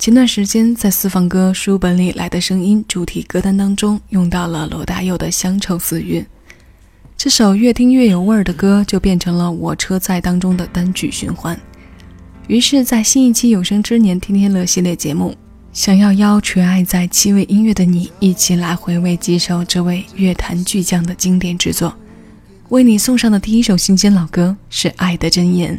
前段时间在私房歌书本里来的声音主题歌单当中用到了罗大佑的《乡愁四韵》，这首越听越有味儿的歌就变成了我车载当中的单曲循环。于是，在新一期《有生之年天天乐》系列节目，想要邀全爱在七味音乐的你一起来回味几首这位乐坛巨匠的经典之作。为你送上的第一首新鲜老歌是《爱的箴言》。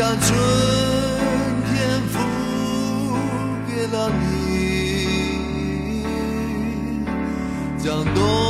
将春天付给了你，将冬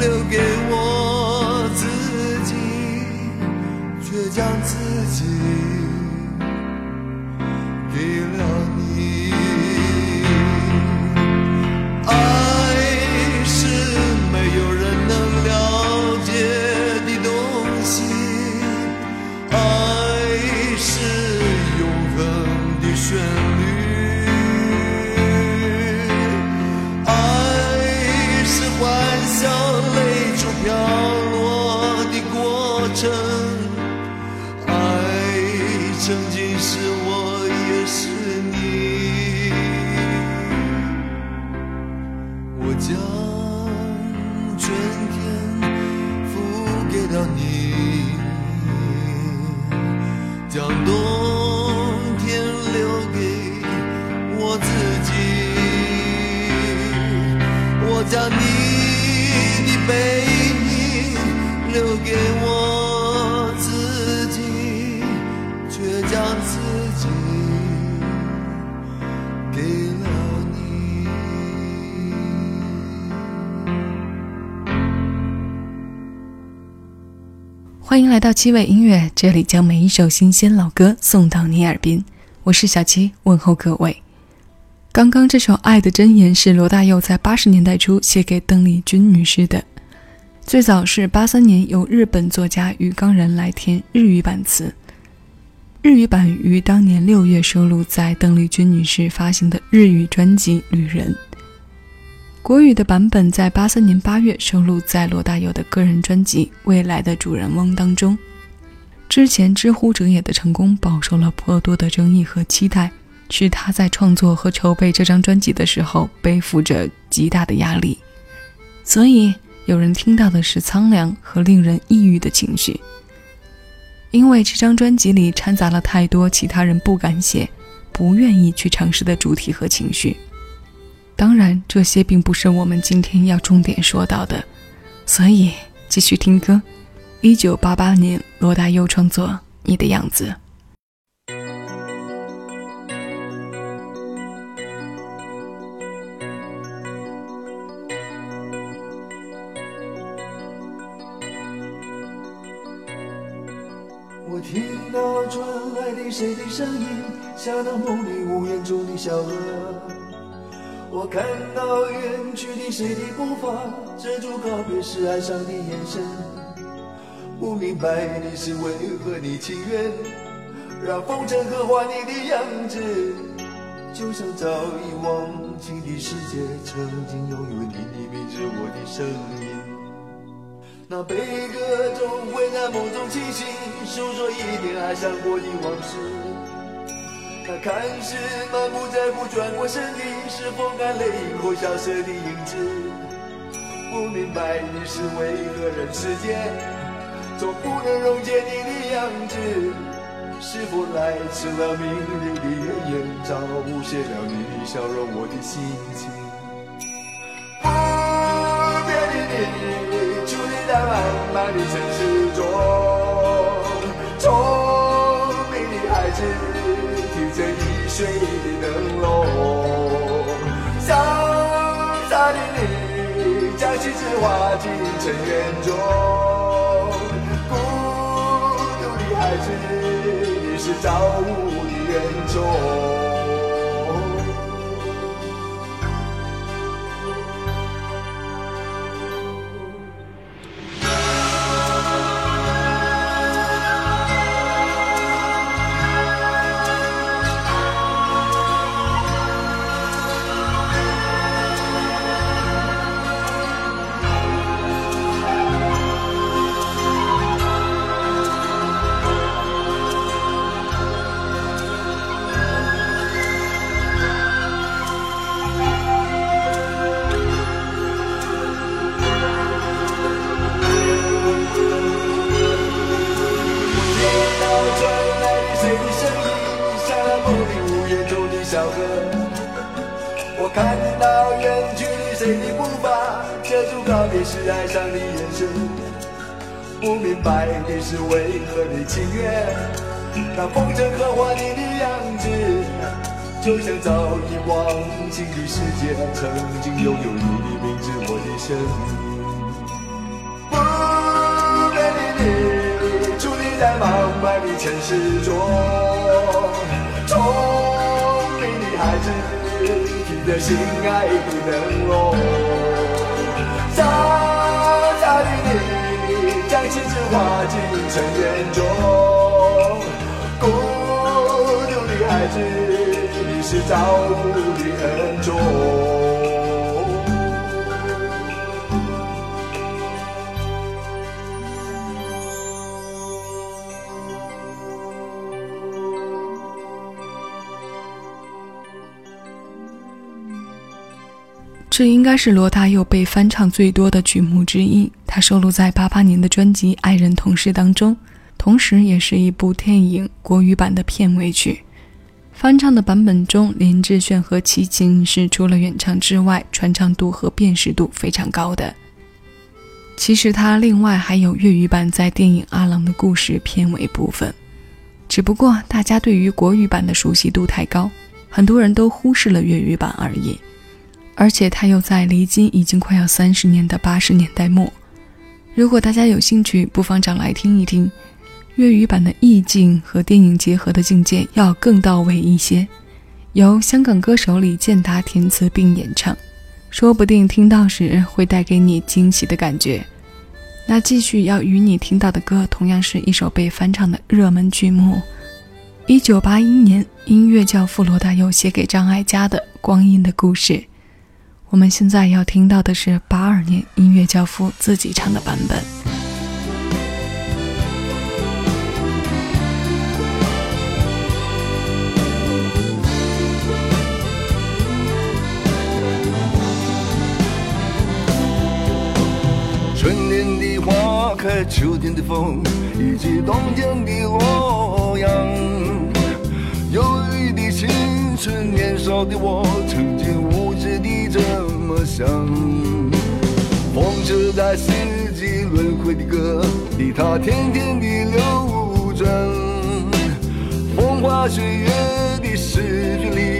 留给我自己，却将自己。将欢迎来到七味音乐，这里将每一首新鲜老歌送到你耳边。我是小七，问候各位。刚刚这首《爱的箴言》是罗大佑在八十年代初写给邓丽君女士的，最早是八三年由日本作家鱼冈人来填日语版词，日语版于当年六月收录在邓丽君女士发行的日语专辑《旅人》，国语的版本在八三年八月收录在罗大佑的个人专辑《未来的主人翁》当中。之前《知乎者也》的成功饱受了颇多的争议和期待。是他在创作和筹备这张专辑的时候背负着极大的压力，所以有人听到的是苍凉和令人抑郁的情绪。因为这张专辑里掺杂了太多其他人不敢写、不愿意去尝试的主题和情绪。当然，这些并不是我们今天要重点说到的，所以继续听歌。一九八八年，罗大佑创作《你的样子》。我听到传来的谁的声音，像那梦里屋檐中的小河。我看到远去的谁的步伐，遮住告别时哀伤的眼神。不明白你是为何你情愿让风尘刻画你的样子，就像早已忘情的世界曾经拥有你的名字，我的声音。那悲歌总会在梦中清醒，诉说一点爱上过的往事。那看似满不在乎转过身的，是风干泪后消失的影子。不明白你是为何人世间总不能溶解你的样子。是否来迟了命运的预言，早无写了你的笑容，我的心情。不变的你，伫立在漫漫的城市中，聪水的灯笼潇洒的你将心事化进尘缘中孤独的孩子你是造物的恩宠是爱上你眼神，不明白你是为何的情愿。当风筝刻画你的样子，就像早已忘情的世界，曾经拥有你的名字，我的声音。不变的你，矗立在茫茫的城市中，聪明的孩子，提着心爱的灯笼。傻傻的你，将心事化进尘缘中。孤独的孩子，你是造物的恩宠。这应该是罗大佑被翻唱最多的曲目之一，它收录在八八年的专辑《爱人同事》当中，同时也是一部电影国语版的片尾曲。翻唱的版本中，林志炫和齐秦是除了原唱之外，传唱度和辨识度非常高的。其实他另外还有粤语版在电影《阿郎的故事》片尾部分，只不过大家对于国语版的熟悉度太高，很多人都忽视了粤语版而已。而且他又在离今已经快要三十年的八十年代末。如果大家有兴趣，不妨找来听一听，粤语版的意境和电影结合的境界要更到位一些。由香港歌手李健达填词并演唱，说不定听到时会带给你惊喜的感觉。那继续要与你听到的歌，同样是一首被翻唱的热门剧目。一九八一年，音乐教父罗大佑写给张艾嘉的《光阴的故事》。我们现在要听到的是八二年音乐教父自己唱的版本。春天的花开，秋天的风，以及冬天的洛阳。的青春，年少的我，曾经无知的。这么想，风车在四季轮回的歌里，它天天的流转。风花雪月的诗句里，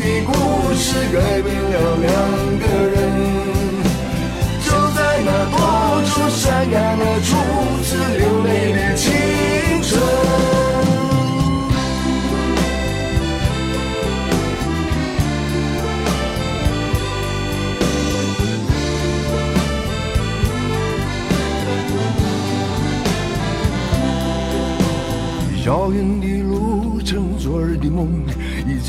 的故事，改变了两个。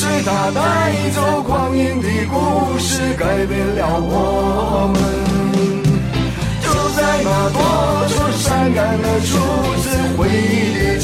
流水它带走光阴的故事，改变了我们。就在那多愁善感的初次回忆的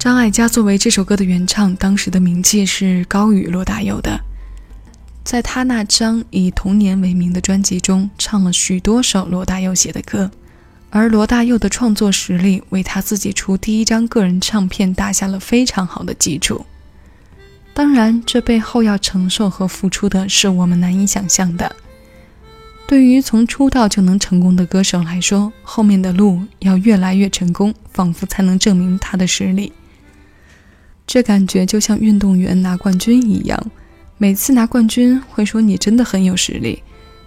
张艾嘉作为这首歌的原唱，当时的名气是高于罗大佑的。在他那张以《童年》为名的专辑中，唱了许多首罗大佑写的歌，而罗大佑的创作实力为他自己出第一张个人唱片打下了非常好的基础。当然，这背后要承受和付出的是我们难以想象的。对于从出道就能成功的歌手来说，后面的路要越来越成功，仿佛才能证明他的实力。这感觉就像运动员拿冠军一样，每次拿冠军会说你真的很有实力，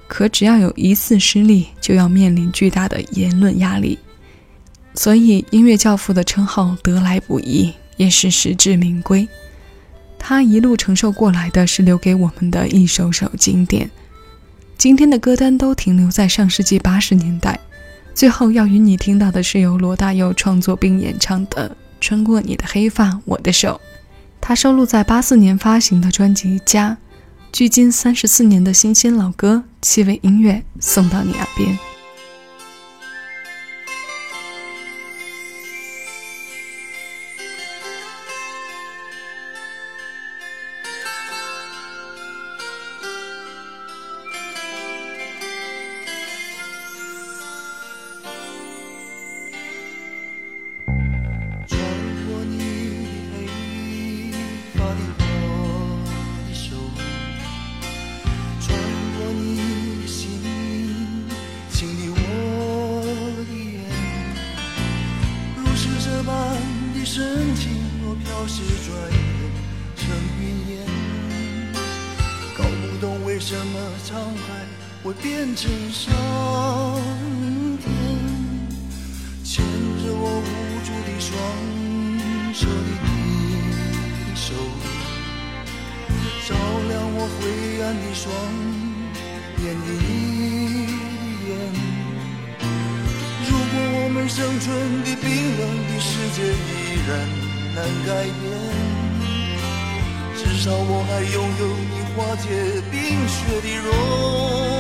可只要有一次失利，就要面临巨大的言论压力。所以，音乐教父的称号得来不易，也是实至名归。他一路承受过来的是留给我们的一首首经典。今天的歌单都停留在上世纪八十年代。最后要与你听到的是由罗大佑创作并演唱的。穿过你的黑发，我的手，它收录在八四年发行的专辑《家》，距今三十四年的新鲜老歌，七味音乐送到你耳边。成上天牵着我无助的双手的你手，照亮我灰暗的双眼的你的眼。如果我们生存的冰冷的世界依然难改变，至少我还拥有你化解冰雪的容。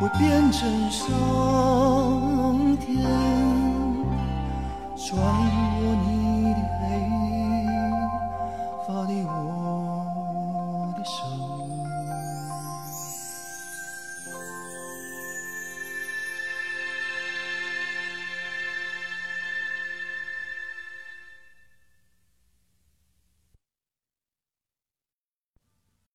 会变成桑田，穿过你。